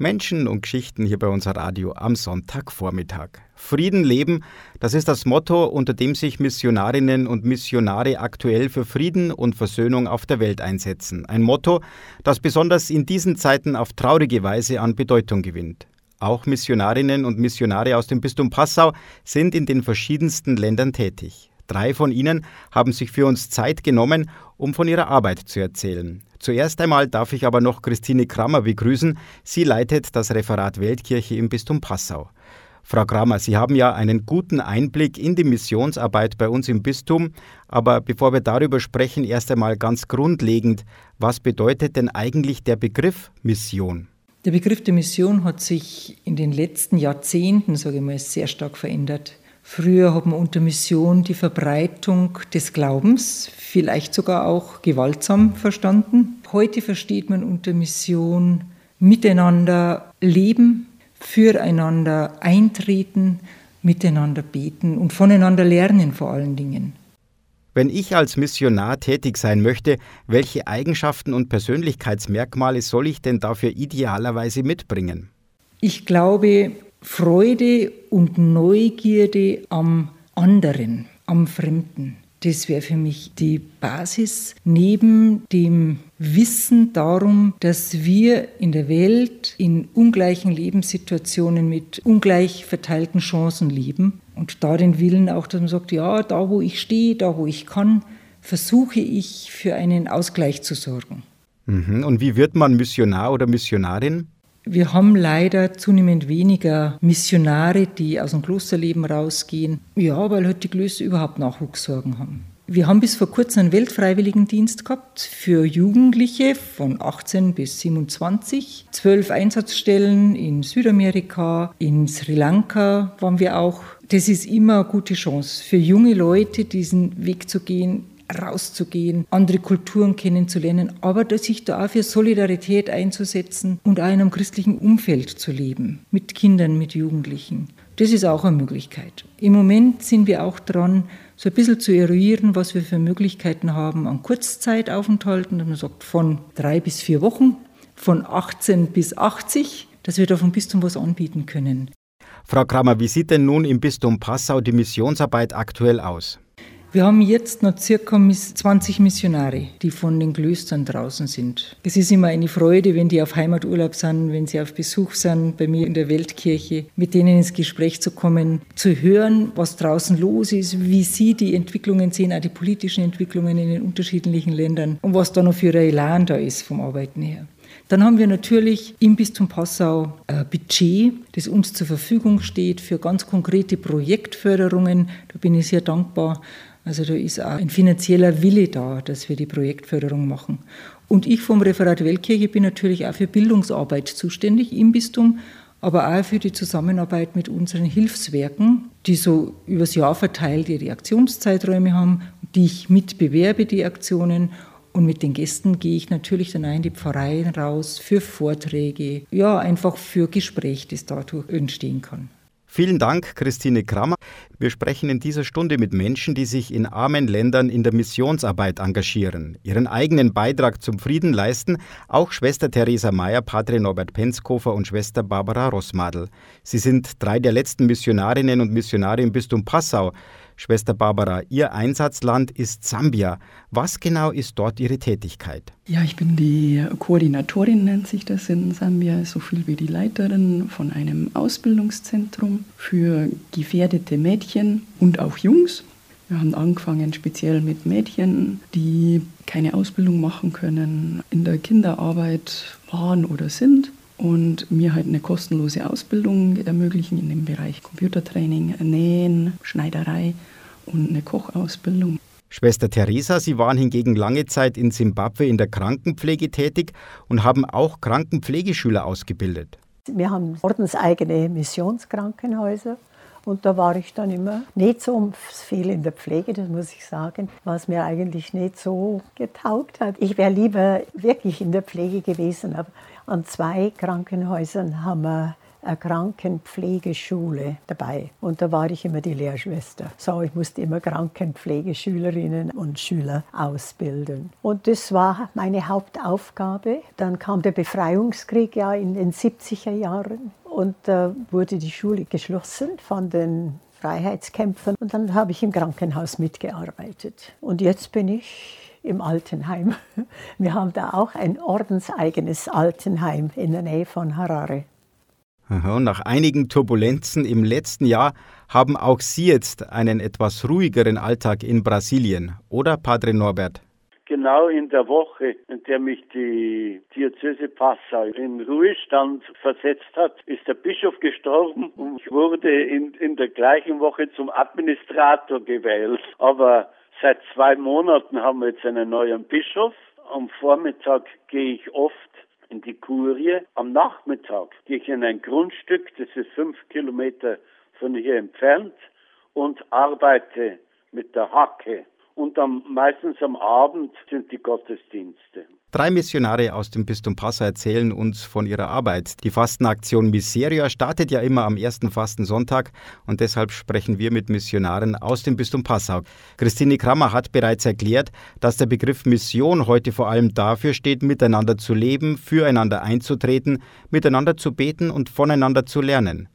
Menschen und Geschichten hier bei unser Radio am Sonntagvormittag. Frieden leben, das ist das Motto, unter dem sich Missionarinnen und Missionare aktuell für Frieden und Versöhnung auf der Welt einsetzen. Ein Motto, das besonders in diesen Zeiten auf traurige Weise an Bedeutung gewinnt. Auch Missionarinnen und Missionare aus dem Bistum Passau sind in den verschiedensten Ländern tätig. Drei von ihnen haben sich für uns Zeit genommen, um von ihrer Arbeit zu erzählen. Zuerst einmal darf ich aber noch Christine Krammer begrüßen. Sie leitet das Referat Weltkirche im Bistum Passau. Frau Kramer, Sie haben ja einen guten Einblick in die Missionsarbeit bei uns im Bistum. Aber bevor wir darüber sprechen, erst einmal ganz grundlegend, was bedeutet denn eigentlich der Begriff Mission? Der Begriff der Mission hat sich in den letzten Jahrzehnten, sage ich mal, sehr stark verändert. Früher hat man unter Mission die Verbreitung des Glaubens, vielleicht sogar auch gewaltsam verstanden. Heute versteht man unter Mission miteinander leben, füreinander eintreten, miteinander beten und voneinander lernen vor allen Dingen. Wenn ich als Missionar tätig sein möchte, welche Eigenschaften und Persönlichkeitsmerkmale soll ich denn dafür idealerweise mitbringen? Ich glaube, Freude und Neugierde am anderen, am Fremden. Das wäre für mich die Basis neben dem Wissen darum, dass wir in der Welt in ungleichen Lebenssituationen mit ungleich verteilten Chancen leben und da den Willen auch, dass man sagt, ja, da wo ich stehe, da wo ich kann, versuche ich für einen Ausgleich zu sorgen. Mhm. Und wie wird man Missionar oder Missionarin? Wir haben leider zunehmend weniger Missionare, die aus dem Klosterleben rausgehen. Ja, weil halt die Klöster überhaupt Nachwuchssorgen haben. Wir haben bis vor kurzem einen Weltfreiwilligendienst gehabt für Jugendliche von 18 bis 27. Zwölf Einsatzstellen in Südamerika, in Sri Lanka waren wir auch. Das ist immer eine gute Chance für junge Leute, diesen Weg zu gehen, rauszugehen, andere Kulturen kennenzulernen, aber sich da auch für Solidarität einzusetzen und auch in einem christlichen Umfeld zu leben, mit Kindern, mit Jugendlichen. Das ist auch eine Möglichkeit. Im Moment sind wir auch dran, so ein bisschen zu eruieren, was wir für Möglichkeiten haben an Kurzzeitaufenthalten. Man sagt von drei bis vier Wochen, von 18 bis 80, dass wir da vom Bistum was anbieten können. Frau Kramer, wie sieht denn nun im Bistum Passau die Missionsarbeit aktuell aus? Wir haben jetzt noch circa 20 Missionare, die von den Klöstern draußen sind. Es ist immer eine Freude, wenn die auf Heimaturlaub sind, wenn sie auf Besuch sind bei mir in der Weltkirche, mit denen ins Gespräch zu kommen, zu hören, was draußen los ist, wie sie die Entwicklungen sehen, auch die politischen Entwicklungen in den unterschiedlichen Ländern und was da noch für ein Elan da ist vom Arbeiten her. Dann haben wir natürlich im Bistum Passau ein Budget, das uns zur Verfügung steht für ganz konkrete Projektförderungen. Da bin ich sehr dankbar. Also da ist auch ein finanzieller Wille da, dass wir die Projektförderung machen. Und ich vom Referat Weltkirche bin natürlich auch für Bildungsarbeit zuständig im Bistum, aber auch für die Zusammenarbeit mit unseren Hilfswerken, die so übers Jahr verteilt ihre Aktionszeiträume haben, die ich mitbewerbe, die Aktionen. Und mit den Gästen gehe ich natürlich dann auch in die Pfarreien raus für Vorträge, ja, einfach für Gespräch, das dadurch entstehen kann. Vielen Dank, Christine Krammer. Wir sprechen in dieser Stunde mit Menschen, die sich in armen Ländern in der Missionsarbeit engagieren, ihren eigenen Beitrag zum Frieden leisten, auch Schwester Theresa Mayer, Padre Norbert Penzkofer und Schwester Barbara Rossmadel. Sie sind drei der letzten Missionarinnen und Missionare im Bistum Passau. Schwester Barbara, Ihr Einsatzland ist Sambia. Was genau ist dort Ihre Tätigkeit? Ja, ich bin die Koordinatorin, nennt sich das in Sambia, so viel wie die Leiterin von einem Ausbildungszentrum für gefährdete Mädchen und auch Jungs. Wir haben angefangen speziell mit Mädchen, die keine Ausbildung machen können, in der Kinderarbeit waren oder sind und mir halt eine kostenlose Ausbildung ermöglichen in dem Bereich Computertraining, Nähen, Schneiderei und eine Kochausbildung. Schwester Theresa, Sie waren hingegen lange Zeit in Simbabwe in der Krankenpflege tätig und haben auch Krankenpflegeschüler ausgebildet. Wir haben ordenseigene Missionskrankenhäuser und da war ich dann immer nicht so viel in der Pflege, das muss ich sagen, was mir eigentlich nicht so getaugt hat. Ich wäre lieber wirklich in der Pflege gewesen, aber an zwei Krankenhäusern haben wir eine Krankenpflegeschule dabei. Und da war ich immer die Lehrschwester. So, ich musste immer Krankenpflegeschülerinnen und Schüler ausbilden. Und das war meine Hauptaufgabe. Dann kam der Befreiungskrieg ja in den 70er Jahren. Und da wurde die Schule geschlossen von den Freiheitskämpfern. Und dann habe ich im Krankenhaus mitgearbeitet. Und jetzt bin ich im Altenheim. Wir haben da auch ein ordenseigenes Altenheim in der Nähe von Harare. Und nach einigen Turbulenzen im letzten Jahr haben auch Sie jetzt einen etwas ruhigeren Alltag in Brasilien, oder Padre Norbert? Genau in der Woche, in der mich die Diözese Passau in Ruhestand versetzt hat, ist der Bischof gestorben und ich wurde in, in der gleichen Woche zum Administrator gewählt. Aber Seit zwei Monaten haben wir jetzt einen neuen Bischof. Am Vormittag gehe ich oft in die Kurie. Am Nachmittag gehe ich in ein Grundstück, das ist fünf Kilometer von hier entfernt, und arbeite mit der Hacke. Und am, meistens am Abend sind die Gottesdienste. Drei Missionare aus dem Bistum Passau erzählen uns von ihrer Arbeit. Die Fastenaktion Miseria startet ja immer am ersten Fastensonntag und deshalb sprechen wir mit Missionaren aus dem Bistum Passau. Christine Krammer hat bereits erklärt, dass der Begriff Mission heute vor allem dafür steht, miteinander zu leben, füreinander einzutreten, miteinander zu beten und voneinander zu lernen.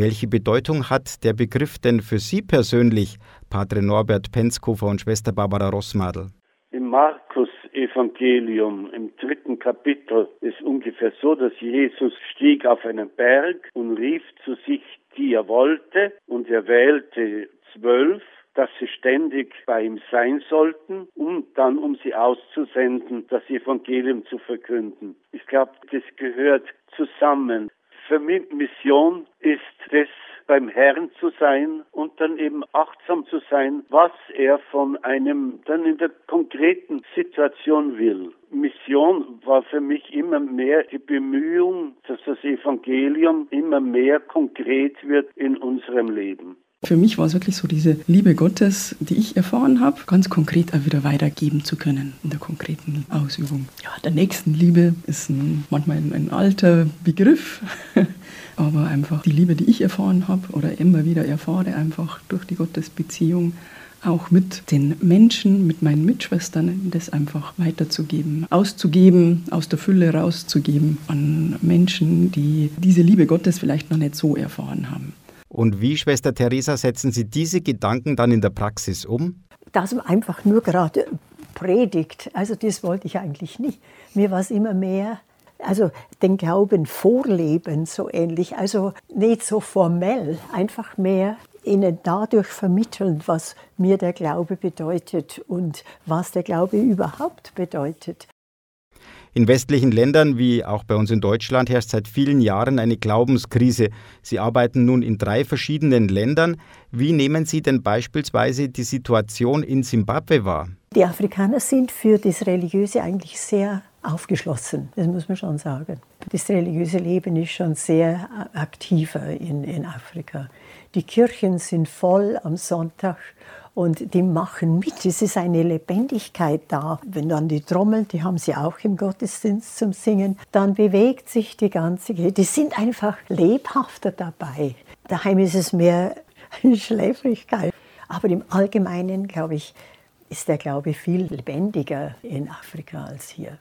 Welche Bedeutung hat der Begriff denn für Sie persönlich, Padre Norbert Penzkofer und Schwester Barbara Rossmadel? Im Markus-Evangelium im dritten Kapitel ist ungefähr so, dass Jesus stieg auf einen Berg und rief zu sich, die er wollte, und er wählte zwölf, dass sie ständig bei ihm sein sollten, um dann, um sie auszusenden, das Evangelium zu verkünden. Ich glaube, das gehört zusammen. Für mich Mission ist es, beim Herrn zu sein und dann eben achtsam zu sein, was er von einem dann in der konkreten Situation will. Mission war für mich immer mehr die Bemühung, dass das Evangelium immer mehr konkret wird in unserem Leben. Für mich war es wirklich so diese Liebe Gottes, die ich erfahren habe, ganz konkret auch wieder weitergeben zu können in der konkreten Ausübung. Ja, der Nächstenliebe ist ein, manchmal ein, ein alter Begriff, aber einfach die Liebe, die ich erfahren habe oder immer wieder erfahre, einfach durch die Gottesbeziehung, auch mit den Menschen, mit meinen Mitschwestern, das einfach weiterzugeben, auszugeben, aus der Fülle rauszugeben an Menschen, die diese Liebe Gottes vielleicht noch nicht so erfahren haben. Und wie, Schwester Theresa, setzen Sie diese Gedanken dann in der Praxis um? Dass man einfach nur gerade predigt, also das wollte ich eigentlich nicht. Mir war es immer mehr, also den Glauben vorleben, so ähnlich, also nicht so formell, einfach mehr ihnen dadurch vermitteln, was mir der Glaube bedeutet und was der Glaube überhaupt bedeutet. In westlichen Ländern wie auch bei uns in Deutschland herrscht seit vielen Jahren eine Glaubenskrise. Sie arbeiten nun in drei verschiedenen Ländern. Wie nehmen Sie denn beispielsweise die Situation in Simbabwe wahr? Die Afrikaner sind für das Religiöse eigentlich sehr aufgeschlossen, das muss man schon sagen. Das religiöse Leben ist schon sehr aktiver in, in Afrika. Die Kirchen sind voll am Sonntag und die machen mit. Es ist eine Lebendigkeit da. Wenn dann die Trommeln, die haben sie auch im Gottesdienst zum Singen, dann bewegt sich die ganze Kirche. Die sind einfach lebhafter dabei. Daheim ist es mehr Schläfrigkeit. Aber im Allgemeinen, glaube ich, ist der Glaube viel lebendiger in Afrika als hier.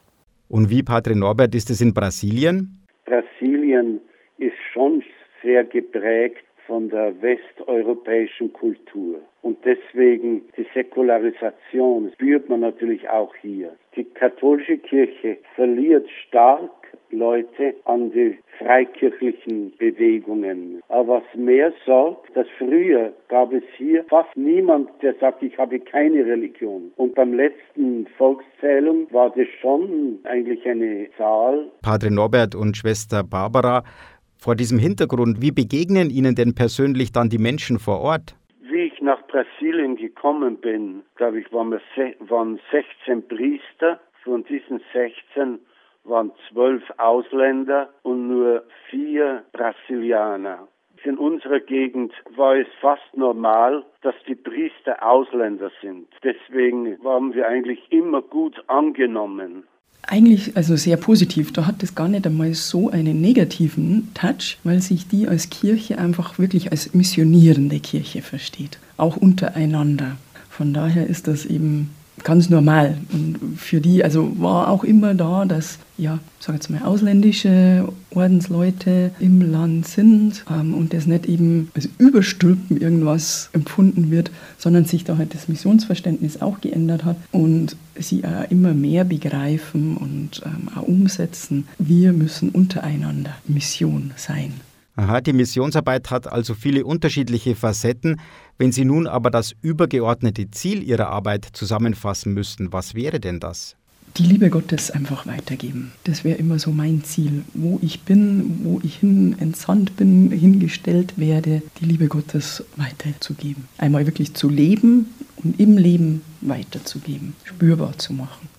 Und wie, Padre Norbert, ist es in Brasilien? Brasilien ist schon sehr geprägt von der westeuropäischen Kultur. Und deswegen die Säkularisation spürt man natürlich auch hier. Die katholische Kirche verliert stark Leute an die freikirchlichen Bewegungen. Aber was mehr sorgt, dass früher gab es hier fast niemand, der sagt, ich habe keine Religion. Und beim letzten Volkszählung war das schon eigentlich eine Zahl. Padre Norbert und Schwester Barbara, vor diesem Hintergrund, wie begegnen Ihnen denn persönlich dann die Menschen vor Ort? Wie ich nach Brasilien gekommen bin, glaube ich, waren, wir, waren 16 Priester. Von diesen 16 waren zwölf Ausländer und nur vier Brasilianer. In unserer Gegend war es fast normal, dass die Priester Ausländer sind. Deswegen waren wir eigentlich immer gut angenommen. Eigentlich also sehr positiv. Da hat es gar nicht einmal so einen negativen Touch, weil sich die als Kirche einfach wirklich als missionierende Kirche versteht, auch untereinander. Von daher ist das eben ganz normal. Und für die, also war auch immer da, dass, ja, sag jetzt mal, ausländische Ordensleute im Land sind ähm, und das nicht eben als Überstülpen irgendwas empfunden wird, sondern sich da halt das Missionsverständnis auch geändert hat und sie auch immer mehr begreifen und ähm, auch umsetzen. Wir müssen untereinander Mission sein. Aha, die Missionsarbeit hat also viele unterschiedliche Facetten. Wenn Sie nun aber das übergeordnete Ziel Ihrer Arbeit zusammenfassen müssten, was wäre denn das? Die Liebe Gottes einfach weitergeben. Das wäre immer so mein Ziel. Wo ich bin, wo ich hin entsandt bin, hingestellt werde, die Liebe Gottes weiterzugeben. Einmal wirklich zu leben und im Leben weiterzugeben, spürbar zu machen.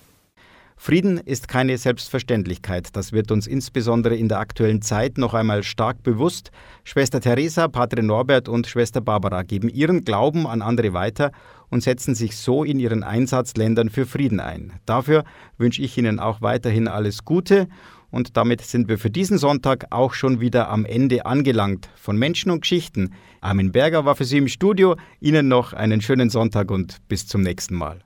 Frieden ist keine Selbstverständlichkeit. Das wird uns insbesondere in der aktuellen Zeit noch einmal stark bewusst. Schwester Theresa, Padre Norbert und Schwester Barbara geben ihren Glauben an andere weiter und setzen sich so in ihren Einsatzländern für Frieden ein. Dafür wünsche ich Ihnen auch weiterhin alles Gute. Und damit sind wir für diesen Sonntag auch schon wieder am Ende angelangt von Menschen und Geschichten. Armin Berger war für Sie im Studio. Ihnen noch einen schönen Sonntag und bis zum nächsten Mal.